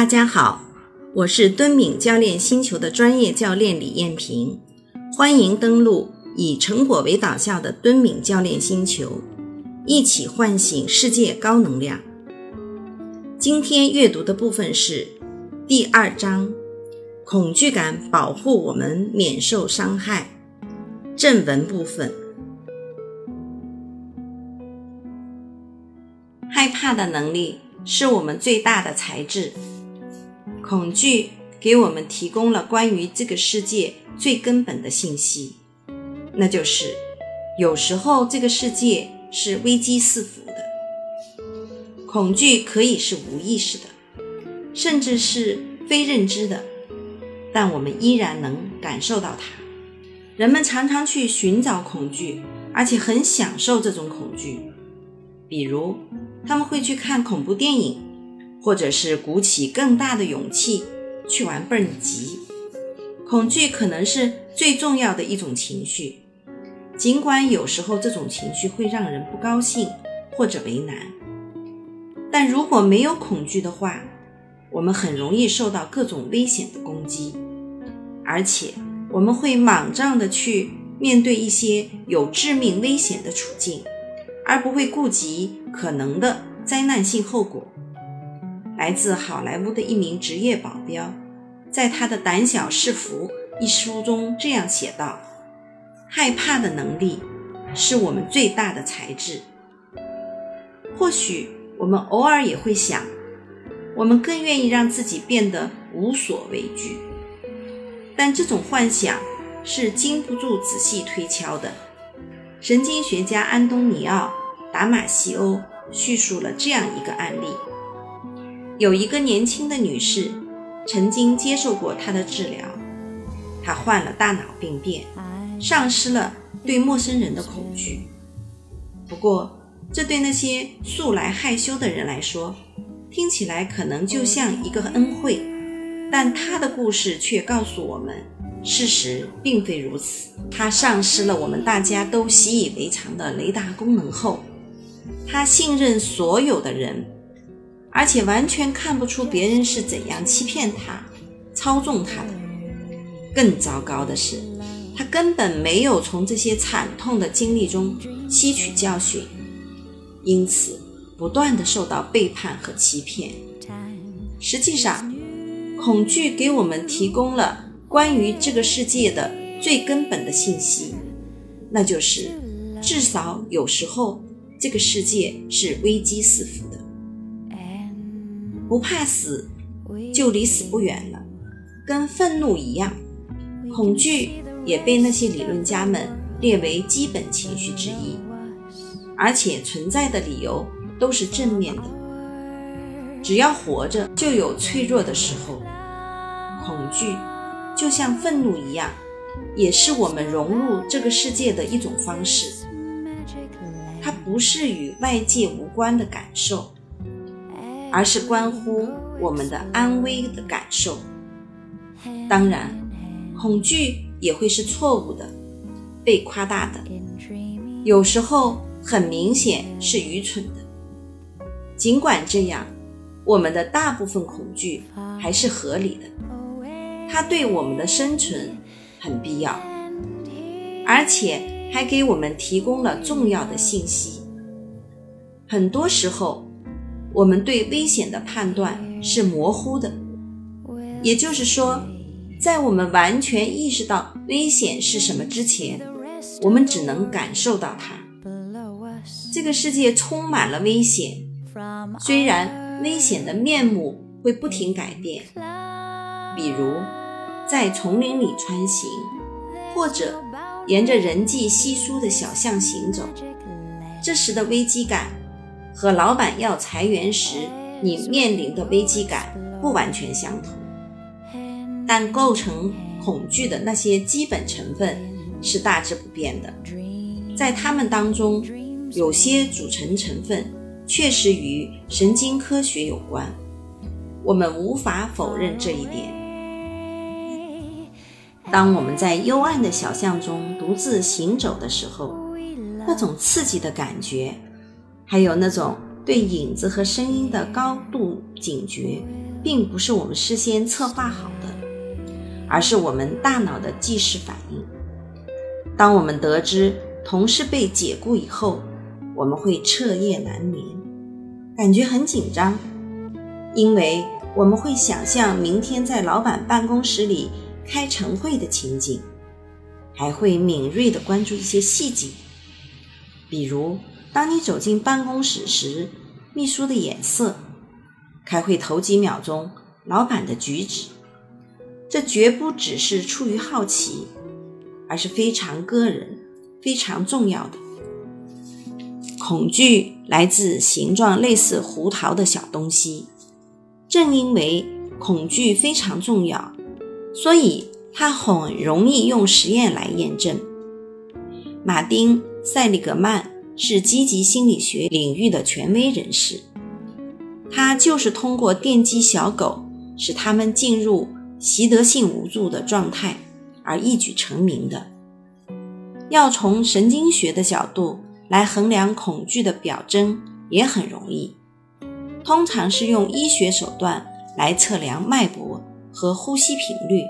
大家好，我是敦敏教练星球的专业教练李艳萍，欢迎登录以成果为导向的敦敏教练星球，一起唤醒世界高能量。今天阅读的部分是第二章：恐惧感保护我们免受伤害。正文部分，害怕的能力是我们最大的才智。恐惧给我们提供了关于这个世界最根本的信息，那就是有时候这个世界是危机四伏的。恐惧可以是无意识的，甚至是非认知的，但我们依然能感受到它。人们常常去寻找恐惧，而且很享受这种恐惧，比如他们会去看恐怖电影。或者是鼓起更大的勇气去玩蹦极，恐惧可能是最重要的一种情绪，尽管有时候这种情绪会让人不高兴或者为难。但如果没有恐惧的话，我们很容易受到各种危险的攻击，而且我们会莽撞的去面对一些有致命危险的处境，而不会顾及可能的灾难性后果。来自好莱坞的一名职业保镖，在他的《胆小是福》一书中这样写道：“害怕的能力是我们最大的才智。”或许我们偶尔也会想，我们更愿意让自己变得无所畏惧，但这种幻想是经不住仔细推敲的。神经学家安东尼奥·达马西欧叙述了这样一个案例。有一个年轻的女士，曾经接受过他的治疗。她患了大脑病变，丧失了对陌生人的恐惧。不过，这对那些素来害羞的人来说，听起来可能就像一个恩惠。但她的故事却告诉我们，事实并非如此。她丧失了我们大家都习以为常的雷达功能后，她信任所有的人。而且完全看不出别人是怎样欺骗他、操纵他的。更糟糕的是，他根本没有从这些惨痛的经历中吸取教训，因此不断的受到背叛和欺骗。实际上，恐惧给我们提供了关于这个世界的最根本的信息，那就是至少有时候这个世界是危机四伏。不怕死，就离死不远了。跟愤怒一样，恐惧也被那些理论家们列为基本情绪之一，而且存在的理由都是正面的。只要活着，就有脆弱的时候。恐惧就像愤怒一样，也是我们融入这个世界的一种方式。它不是与外界无关的感受。而是关乎我们的安危的感受。当然，恐惧也会是错误的、被夸大的，有时候很明显是愚蠢的。尽管这样，我们的大部分恐惧还是合理的，它对我们的生存很必要，而且还给我们提供了重要的信息。很多时候。我们对危险的判断是模糊的，也就是说，在我们完全意识到危险是什么之前，我们只能感受到它。这个世界充满了危险，虽然危险的面目会不停改变，比如在丛林里穿行，或者沿着人迹稀疏的小巷行走，这时的危机感。和老板要裁员时你面临的危机感不完全相同，但构成恐惧的那些基本成分是大致不变的。在它们当中，有些组成成分确实与神经科学有关，我们无法否认这一点。当我们在幽暗的小巷中独自行走的时候，那种刺激的感觉。还有那种对影子和声音的高度警觉，并不是我们事先策划好的，而是我们大脑的即时反应。当我们得知同事被解雇以后，我们会彻夜难眠，感觉很紧张，因为我们会想象明天在老板办公室里开晨会的情景，还会敏锐地关注一些细节，比如当你走进办公室时，秘书的眼色。开会头几秒钟，老板的举止，这绝不只是出于好奇，而是非常个人、非常重要的。恐惧来自形状类似胡桃的小东西。正因为恐惧非常重要，所以它很容易用实验来验证。马丁·塞利格曼是积极心理学领域的权威人士。他就是通过电击小狗，使它们进入习得性无助的状态而一举成名的。要从神经学的角度来衡量恐惧的表征也很容易，通常是用医学手段来测量脉搏和呼吸频率，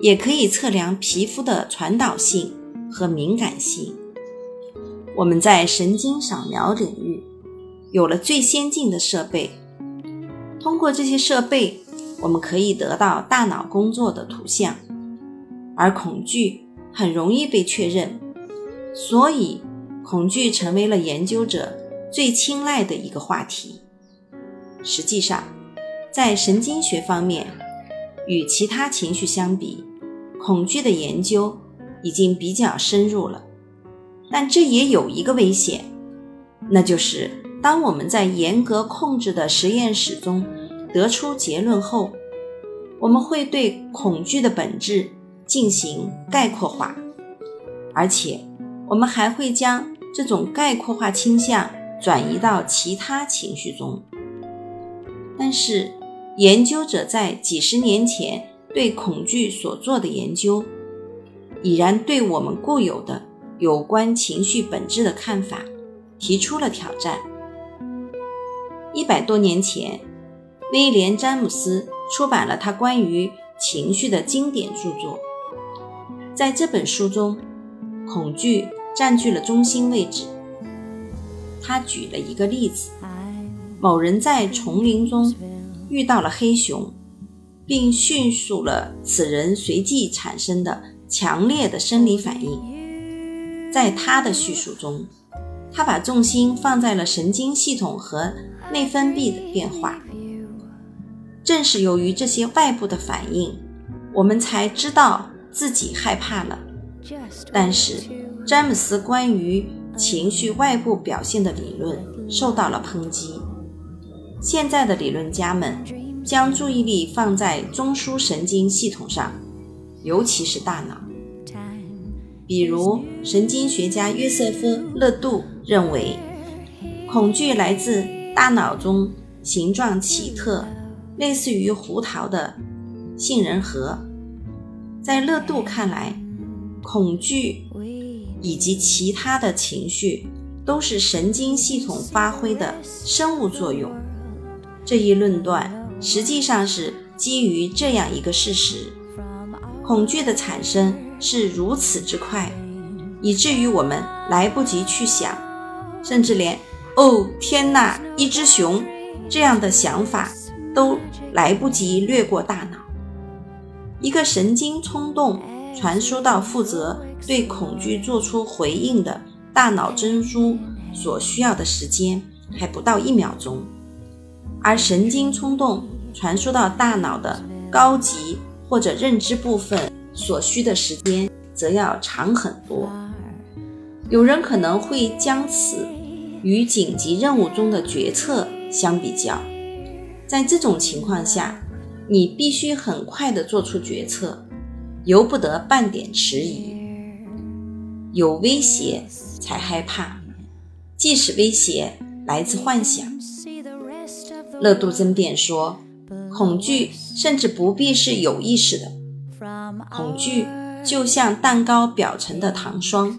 也可以测量皮肤的传导性和敏感性。我们在神经扫描领域。有了最先进的设备，通过这些设备，我们可以得到大脑工作的图像，而恐惧很容易被确认，所以恐惧成为了研究者最青睐的一个话题。实际上，在神经学方面，与其他情绪相比，恐惧的研究已经比较深入了，但这也有一个危险，那就是。当我们在严格控制的实验室中得出结论后，我们会对恐惧的本质进行概括化，而且我们还会将这种概括化倾向转移到其他情绪中。但是，研究者在几十年前对恐惧所做的研究，已然对我们固有的有关情绪本质的看法提出了挑战。一百多年前，威廉·詹姆斯出版了他关于情绪的经典著作。在这本书中，恐惧占据了中心位置。他举了一个例子：某人在丛林中遇到了黑熊，并叙述了此人随即产生的强烈的生理反应。在他的叙述中，他把重心放在了神经系统和。内分泌的变化，正是由于这些外部的反应，我们才知道自己害怕了。但是，詹姆斯关于情绪外部表现的理论受到了抨击。现在的理论家们将注意力放在中枢神经系统上，尤其是大脑。比如，神经学家约瑟夫·勒杜认为，恐惧来自。大脑中形状奇特、类似于胡桃的杏仁核，在勒杜看来，恐惧以及其他的情绪都是神经系统发挥的生物作用。这一论断实际上是基于这样一个事实：恐惧的产生是如此之快，以至于我们来不及去想，甚至连。哦天哪！一只熊，这样的想法都来不及掠过大脑。一个神经冲动传输到负责对恐惧做出回应的大脑中枢所需要的时间还不到一秒钟，而神经冲动传输到大脑的高级或者认知部分所需的时间则要长很多。有人可能会将此。与紧急任务中的决策相比较，在这种情况下，你必须很快地做出决策，由不得半点迟疑。有威胁才害怕，即使威胁来自幻想。勒杜争辩说，恐惧甚至不必是有意识的，恐惧就像蛋糕表层的糖霜。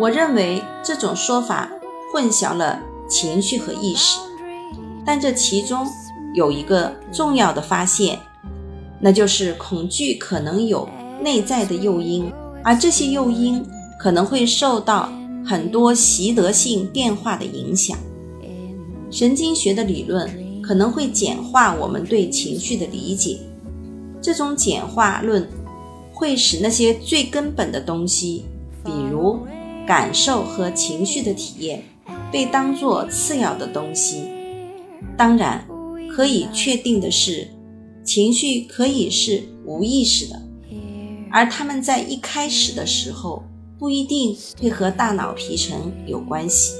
我认为这种说法。混淆了情绪和意识，但这其中有一个重要的发现，那就是恐惧可能有内在的诱因，而这些诱因可能会受到很多习得性变化的影响。神经学的理论可能会简化我们对情绪的理解，这种简化论会使那些最根本的东西，比如感受和情绪的体验，被当作次要的东西。当然，可以确定的是，情绪可以是无意识的，而他们在一开始的时候不一定会和大脑皮层有关系。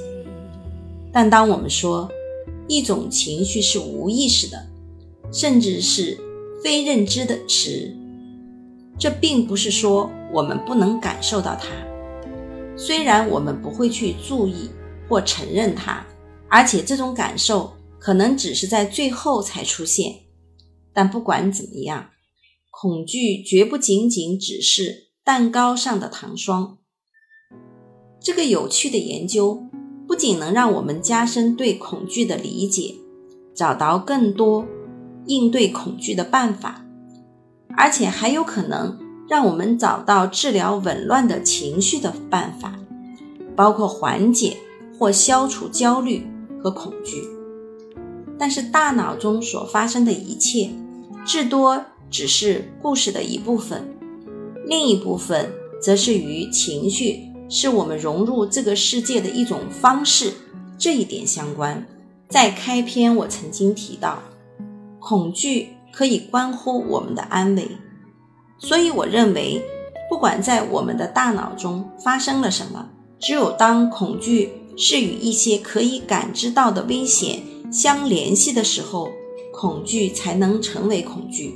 但当我们说，一种情绪是无意识的，甚至是非认知的时，这并不是说我们不能感受到它。虽然我们不会去注意或承认它，而且这种感受可能只是在最后才出现，但不管怎么样，恐惧绝不仅仅只是蛋糕上的糖霜。这个有趣的研究。不仅能让我们加深对恐惧的理解，找到更多应对恐惧的办法，而且还有可能让我们找到治疗紊乱的情绪的办法，包括缓解或消除焦虑和恐惧。但是，大脑中所发生的一切，至多只是故事的一部分，另一部分则是与情绪。是我们融入这个世界的一种方式，这一点相关。在开篇，我曾经提到，恐惧可以关乎我们的安危，所以我认为，不管在我们的大脑中发生了什么，只有当恐惧是与一些可以感知到的危险相联系的时候，恐惧才能成为恐惧。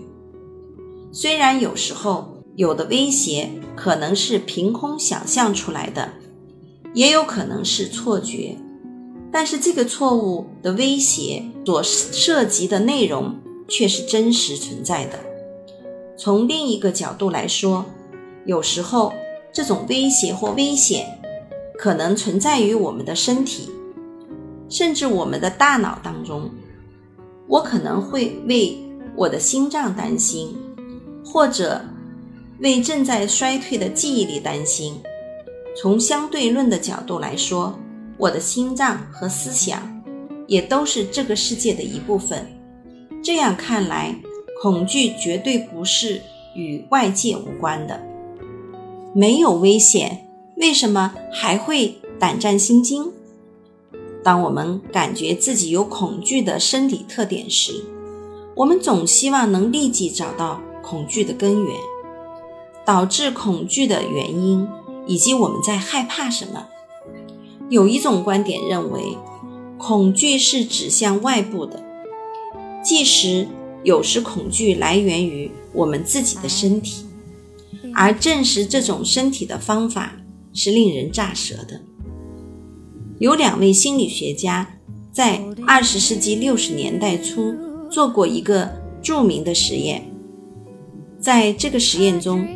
虽然有时候。有的威胁可能是凭空想象出来的，也有可能是错觉，但是这个错误的威胁所涉及的内容却是真实存在的。从另一个角度来说，有时候这种威胁或危险可能存在于我们的身体，甚至我们的大脑当中。我可能会为我的心脏担心，或者。为正在衰退的记忆力担心。从相对论的角度来说，我的心脏和思想也都是这个世界的一部分。这样看来，恐惧绝对不是与外界无关的。没有危险，为什么还会胆战心惊？当我们感觉自己有恐惧的生理特点时，我们总希望能立即找到恐惧的根源。导致恐惧的原因，以及我们在害怕什么。有一种观点认为，恐惧是指向外部的，即使有时恐惧来源于我们自己的身体，而证实这种身体的方法是令人咋舌的。有两位心理学家在二十世纪六十年代初做过一个著名的实验，在这个实验中。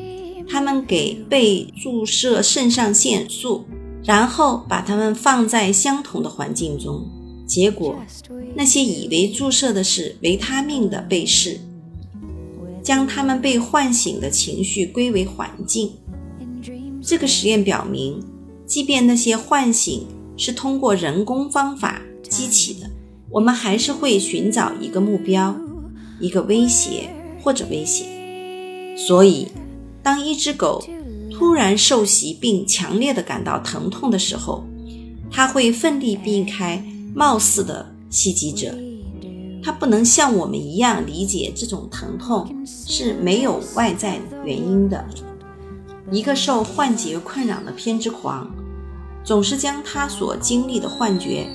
他们给被注射肾上腺素，然后把它们放在相同的环境中。结果，那些以为注射的是维他命的被试，将他们被唤醒的情绪归为环境。这个实验表明，即便那些唤醒是通过人工方法激起的，我们还是会寻找一个目标、一个威胁或者威胁。所以。当一只狗突然受袭并强烈的感到疼痛的时候，他会奋力避开貌似的袭击者。他不能像我们一样理解这种疼痛是没有外在原因的。一个受幻觉困扰的偏执狂，总是将他所经历的幻觉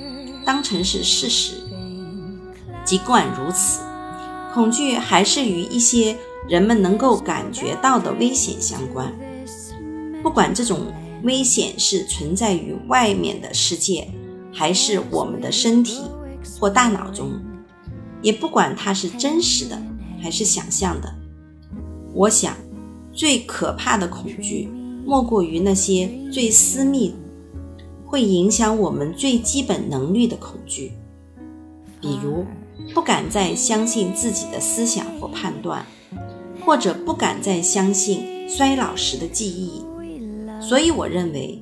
当成是事实。尽管如此，恐惧还是与一些。人们能够感觉到的危险相关，不管这种危险是存在于外面的世界，还是我们的身体或大脑中，也不管它是真实的还是想象的。我想，最可怕的恐惧莫过于那些最私密、会影响我们最基本能力的恐惧，比如不敢再相信自己的思想或判断，或者不敢再相信衰老时的记忆。所以，我认为，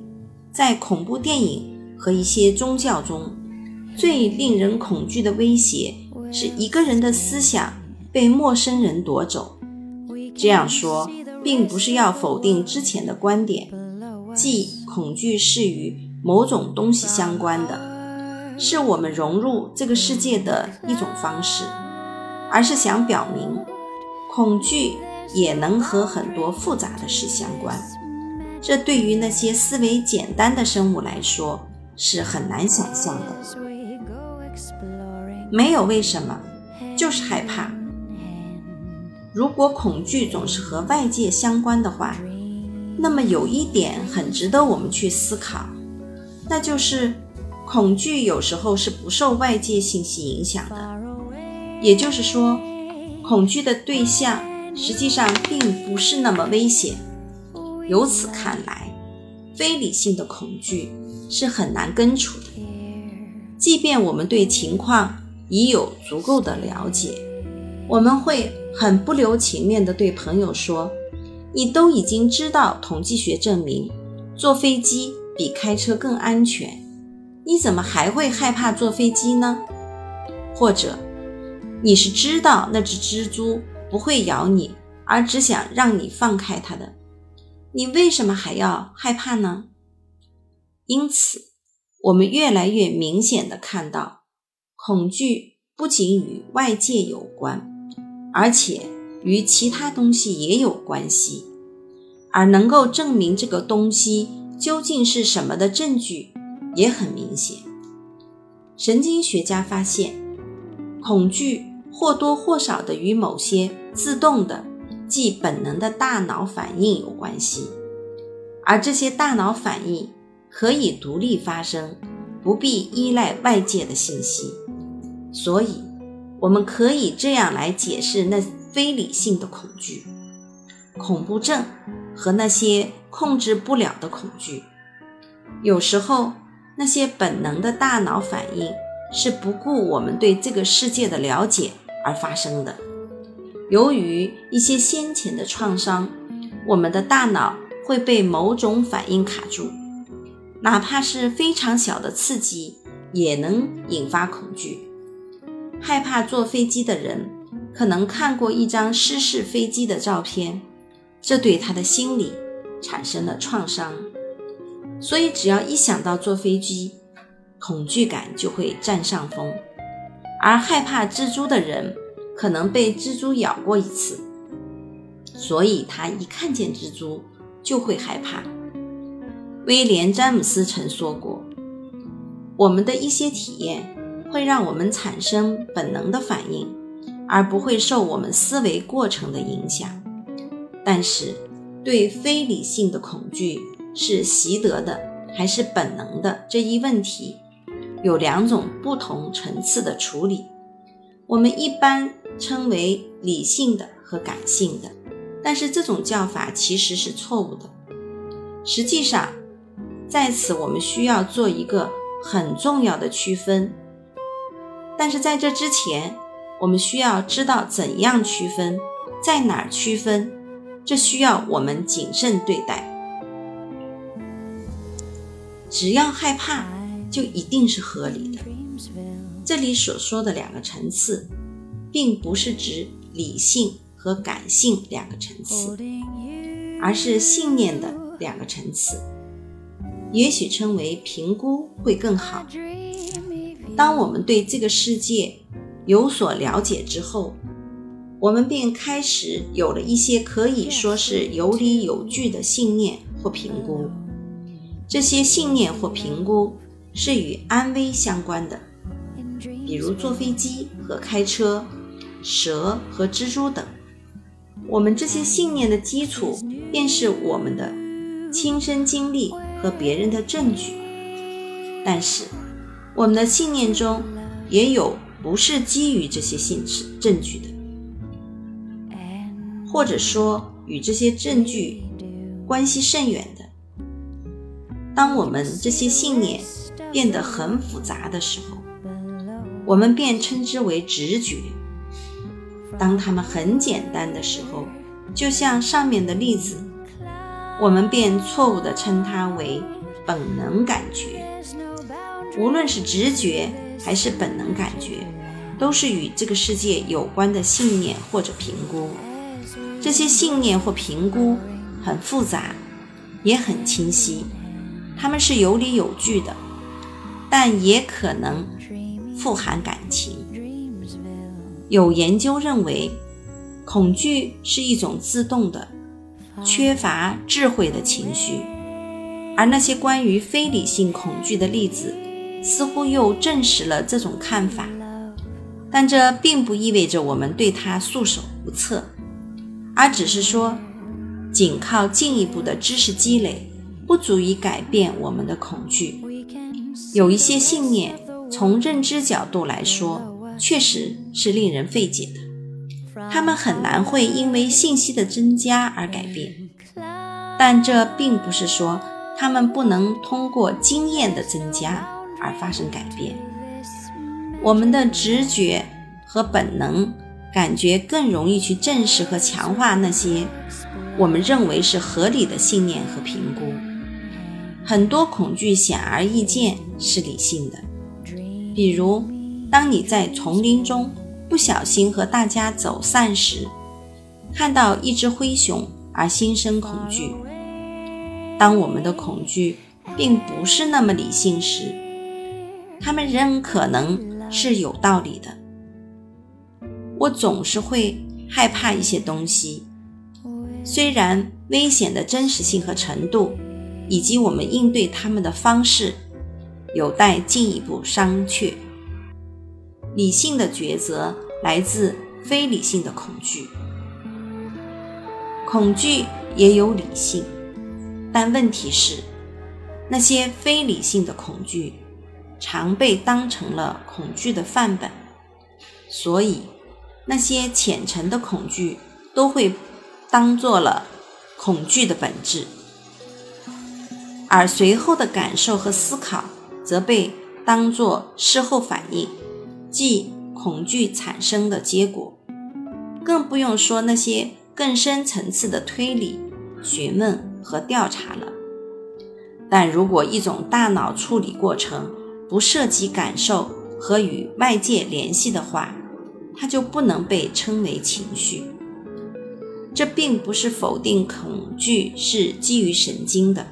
在恐怖电影和一些宗教中，最令人恐惧的威胁是一个人的思想被陌生人夺走。这样说，并不是要否定之前的观点，即恐惧是与某种东西相关的，是我们融入这个世界的一种方式，而是想表明，恐惧也能和很多复杂的事相关。这对于那些思维简单的生物来说是很难想象的。没有为什么，就是害怕。如果恐惧总是和外界相关的话，那么有一点很值得我们去思考，那就是恐惧有时候是不受外界信息影响的。也就是说，恐惧的对象实际上并不是那么危险。由此看来，非理性的恐惧是很难根除的。即便我们对情况已有足够的了解，我们会很不留情面地对朋友说：“你都已经知道，统计学证明坐飞机比开车更安全，你怎么还会害怕坐飞机呢？”或者，你是知道那只蜘蛛不会咬你，而只想让你放开它的。你为什么还要害怕呢？因此，我们越来越明显的看到，恐惧不仅与外界有关，而且与其他东西也有关系。而能够证明这个东西究竟是什么的证据也很明显。神经学家发现，恐惧或多或少的与某些自动的。即本能的大脑反应有关系，而这些大脑反应可以独立发生，不必依赖外界的信息。所以，我们可以这样来解释那非理性的恐惧、恐怖症和那些控制不了的恐惧。有时候，那些本能的大脑反应是不顾我们对这个世界的了解而发生的。由于一些先前的创伤，我们的大脑会被某种反应卡住，哪怕是非常小的刺激也能引发恐惧。害怕坐飞机的人可能看过一张失事飞机的照片，这对他的心理产生了创伤。所以，只要一想到坐飞机，恐惧感就会占上风。而害怕蜘蛛的人。可能被蜘蛛咬过一次，所以他一看见蜘蛛就会害怕。威廉·詹姆斯曾说过：“我们的一些体验会让我们产生本能的反应，而不会受我们思维过程的影响。但是，对非理性的恐惧是习得的还是本能的这一问题，有两种不同层次的处理。我们一般。”称为理性的和感性的，但是这种叫法其实是错误的。实际上，在此我们需要做一个很重要的区分。但是在这之前，我们需要知道怎样区分，在哪儿区分，这需要我们谨慎对待。只要害怕，就一定是合理的。这里所说的两个层次。并不是指理性和感性两个层次，而是信念的两个层次。也许称为评估会更好。当我们对这个世界有所了解之后，我们便开始有了一些可以说是有理有据的信念或评估。这些信念或评估是与安危相关的，比如坐飞机和开车。蛇和蜘蛛等，我们这些信念的基础便是我们的亲身经历和别人的证据。但是，我们的信念中也有不是基于这些信实证据的，或者说与这些证据关系甚远的。当我们这些信念变得很复杂的时候，我们便称之为直觉；当它们很简单的时候，就像上面的例子，我们便错误地称它为本能感觉。无论是直觉还是本能感觉，都是与这个世界有关的信念或者评估。这些信念或评估很复杂，也很清晰，它们是有理有据的，但也可能。富含感情。有研究认为，恐惧是一种自动的、缺乏智慧的情绪，而那些关于非理性恐惧的例子，似乎又证实了这种看法。但这并不意味着我们对它束手无策，而只是说，仅靠进一步的知识积累，不足以改变我们的恐惧。有一些信念。从认知角度来说，确实是令人费解的。他们很难会因为信息的增加而改变，但这并不是说他们不能通过经验的增加而发生改变。我们的直觉和本能感觉更容易去证实和强化那些我们认为是合理的信念和评估。很多恐惧显而易见是理性的。比如，当你在丛林中不小心和大家走散时，看到一只灰熊而心生恐惧；当我们的恐惧并不是那么理性时，它们仍可能是有道理的。我总是会害怕一些东西，虽然危险的真实性和程度，以及我们应对它们的方式。有待进一步商榷。理性的抉择来自非理性的恐惧，恐惧也有理性，但问题是，那些非理性的恐惧常被当成了恐惧的范本，所以那些浅层的恐惧都会当做了恐惧的本质，而随后的感受和思考。则被当作事后反应，即恐惧产生的结果。更不用说那些更深层次的推理、询问和调查了。但如果一种大脑处理过程不涉及感受和与外界联系的话，它就不能被称为情绪。这并不是否定恐惧是基于神经的，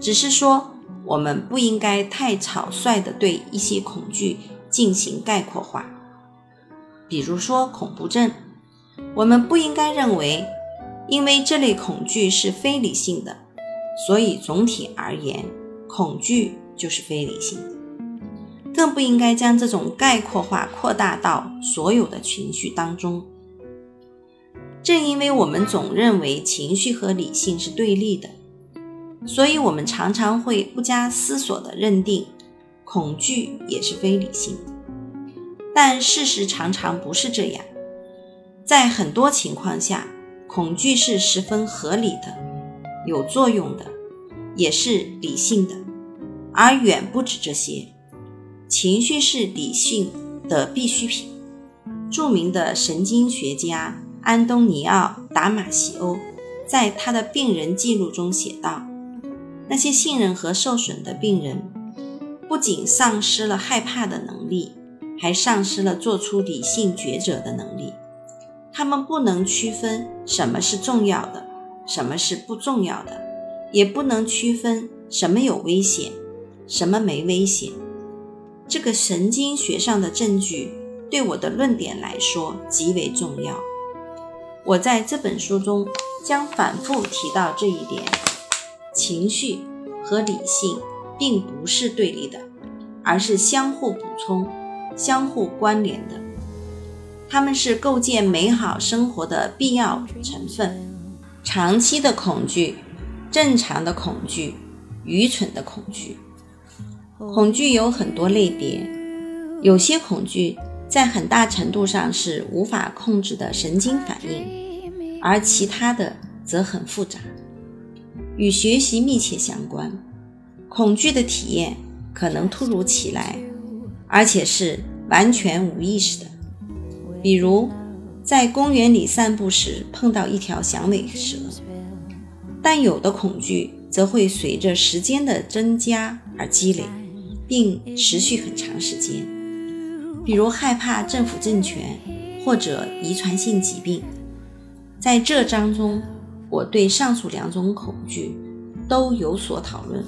只是说。我们不应该太草率地对一些恐惧进行概括化，比如说恐怖症。我们不应该认为，因为这类恐惧是非理性的，所以总体而言，恐惧就是非理性的。更不应该将这种概括化扩大到所有的情绪当中。正因为我们总认为情绪和理性是对立的。所以，我们常常会不加思索地认定，恐惧也是非理性的。但事实常常不是这样。在很多情况下，恐惧是十分合理的、有作用的，也是理性的。而远不止这些，情绪是理性的必需品。著名的神经学家安东尼奥·达马西欧在他的病人记录中写道。那些信任和受损的病人，不仅丧失了害怕的能力，还丧失了做出理性抉择的能力。他们不能区分什么是重要的，什么是不重要的，也不能区分什么有危险，什么没危险。这个神经学上的证据对我的论点来说极为重要。我在这本书中将反复提到这一点。情绪和理性并不是对立的，而是相互补充、相互关联的。它们是构建美好生活的必要成分。长期的恐惧、正常的恐惧、愚蠢的恐惧。恐惧有很多类别，有些恐惧在很大程度上是无法控制的神经反应，而其他的则很复杂。与学习密切相关，恐惧的体验可能突如其来，而且是完全无意识的。比如，在公园里散步时碰到一条响尾蛇，但有的恐惧则会随着时间的增加而积累，并持续很长时间。比如害怕政府政权或者遗传性疾病。在这章中，我对上述两种恐惧都有所讨论。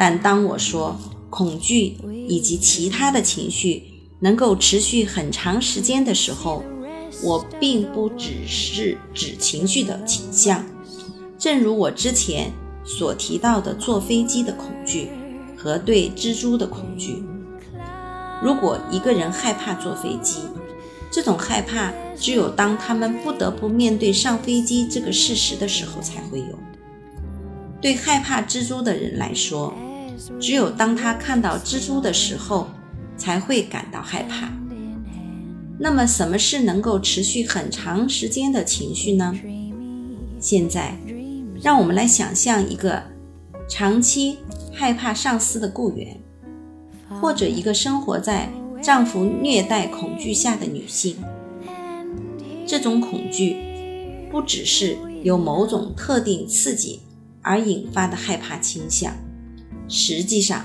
但当我说恐惧以及其他的情绪能够持续很长时间的时候，我并不只是指情绪的倾向。正如我之前所提到的坐飞机的恐惧和对蜘蛛的恐惧。如果一个人害怕坐飞机，这种害怕只有当他们不得不面对上飞机这个事实的时候才会有。对害怕蜘蛛的人来说，只有当他看到蜘蛛的时候，才会感到害怕。那么，什么是能够持续很长时间的情绪呢？现在，让我们来想象一个长期害怕上司的雇员，或者一个生活在丈夫虐待恐惧下的女性。这种恐惧不只是由某种特定刺激而引发的害怕倾向。实际上，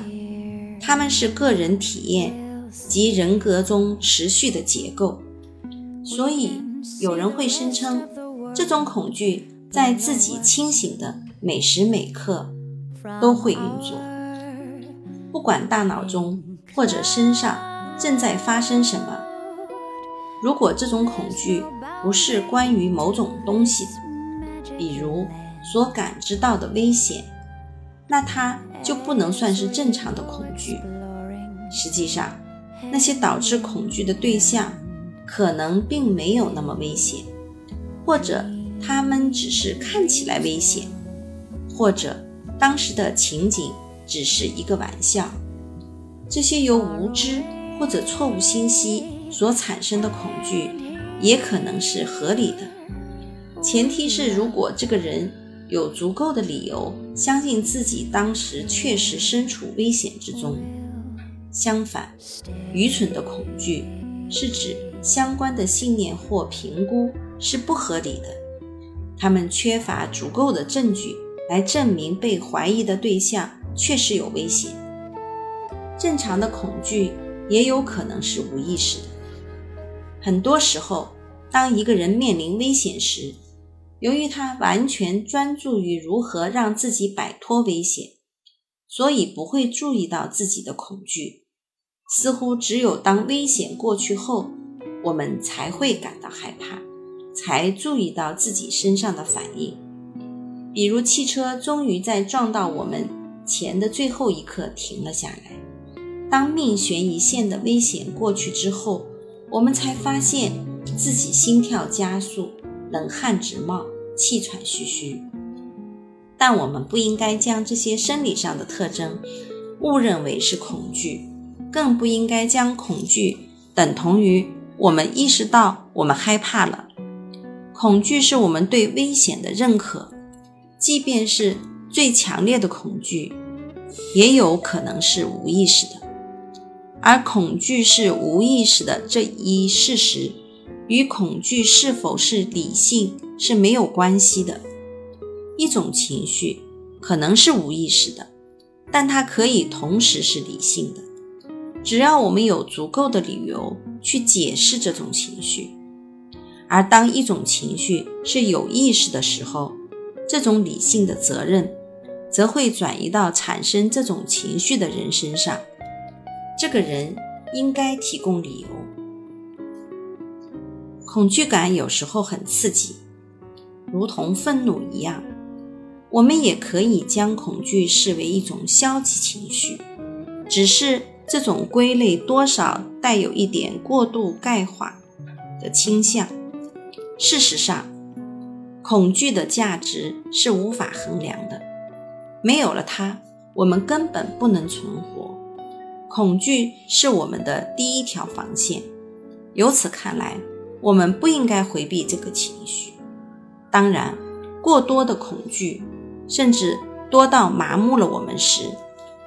他们是个人体验及人格中持续的结构，所以有人会声称，这种恐惧在自己清醒的每时每刻都会运作，不管大脑中或者身上正在发生什么。如果这种恐惧不是关于某种东西，比如所感知到的危险。那它就不能算是正常的恐惧。实际上，那些导致恐惧的对象可能并没有那么危险，或者他们只是看起来危险，或者当时的情景只是一个玩笑。这些由无知或者错误信息所产生的恐惧，也可能是合理的。前提是，如果这个人。有足够的理由相信自己当时确实身处危险之中。相反，愚蠢的恐惧是指相关的信念或评估是不合理的，他们缺乏足够的证据来证明被怀疑的对象确实有危险。正常的恐惧也有可能是无意识的。很多时候，当一个人面临危险时，由于他完全专注于如何让自己摆脱危险，所以不会注意到自己的恐惧。似乎只有当危险过去后，我们才会感到害怕，才注意到自己身上的反应。比如，汽车终于在撞到我们前的最后一刻停了下来。当命悬一线的危险过去之后，我们才发现自己心跳加速。冷汗直冒，气喘吁吁。但我们不应该将这些生理上的特征误认为是恐惧，更不应该将恐惧等同于我们意识到我们害怕了。恐惧是我们对危险的认可，即便是最强烈的恐惧，也有可能是无意识的。而恐惧是无意识的这一事实。与恐惧是否是理性是没有关系的。一种情绪可能是无意识的，但它可以同时是理性的，只要我们有足够的理由去解释这种情绪。而当一种情绪是有意识的时候，这种理性的责任则会转移到产生这种情绪的人身上。这个人应该提供理由。恐惧感有时候很刺激，如同愤怒一样。我们也可以将恐惧视为一种消极情绪，只是这种归类多少带有一点过度概括的倾向。事实上，恐惧的价值是无法衡量的，没有了它，我们根本不能存活。恐惧是我们的第一条防线。由此看来。我们不应该回避这个情绪。当然，过多的恐惧，甚至多到麻木了我们时，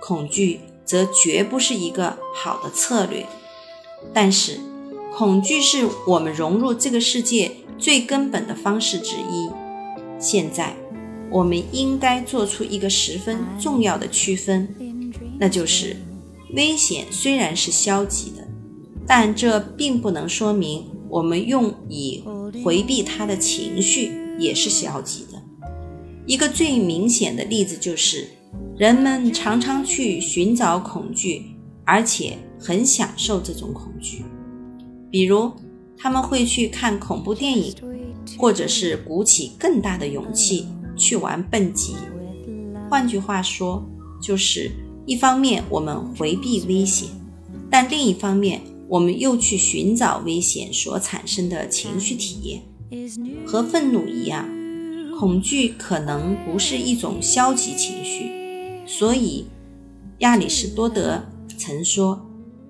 恐惧则绝不是一个好的策略。但是，恐惧是我们融入这个世界最根本的方式之一。现在，我们应该做出一个十分重要的区分，那就是危险虽然是消极的，但这并不能说明我们用以回避它的情绪也是消极的。一个最明显的例子就是，人们常常去寻找恐惧，而且很享受这种恐惧。比如，他们会去看恐怖电影，或者是鼓起更大的勇气去玩蹦极。换句话说，就是一方面我们回避危险，但另一方面我们又去寻找危险所产生的情绪体验，和愤怒一样。恐惧可能不是一种消极情绪，所以亚里士多德曾说：“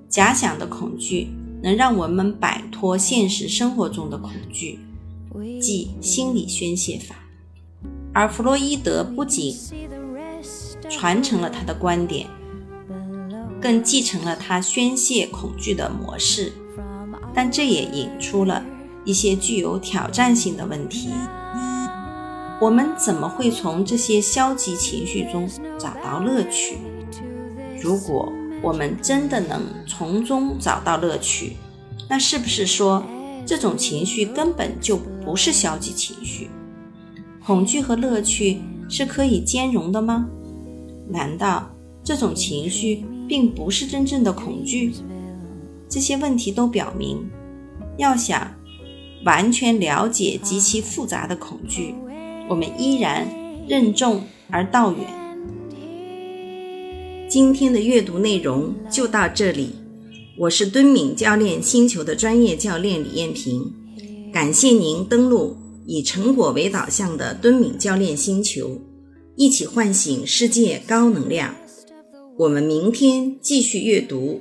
假想的恐惧能让我们摆脱现实生活中的恐惧，即心理宣泄法。”而弗洛伊德不仅传承了他的观点，更继承了他宣泄恐惧的模式，但这也引出了一些具有挑战性的问题。我们怎么会从这些消极情绪中找到乐趣？如果我们真的能从中找到乐趣，那是不是说这种情绪根本就不是消极情绪？恐惧和乐趣是可以兼容的吗？难道这种情绪并不是真正的恐惧？这些问题都表明，要想完全了解极其复杂的恐惧。我们依然任重而道远。今天的阅读内容就到这里，我是敦敏教练星球的专业教练李艳萍，感谢您登录以成果为导向的敦敏教练星球，一起唤醒世界高能量。我们明天继续阅读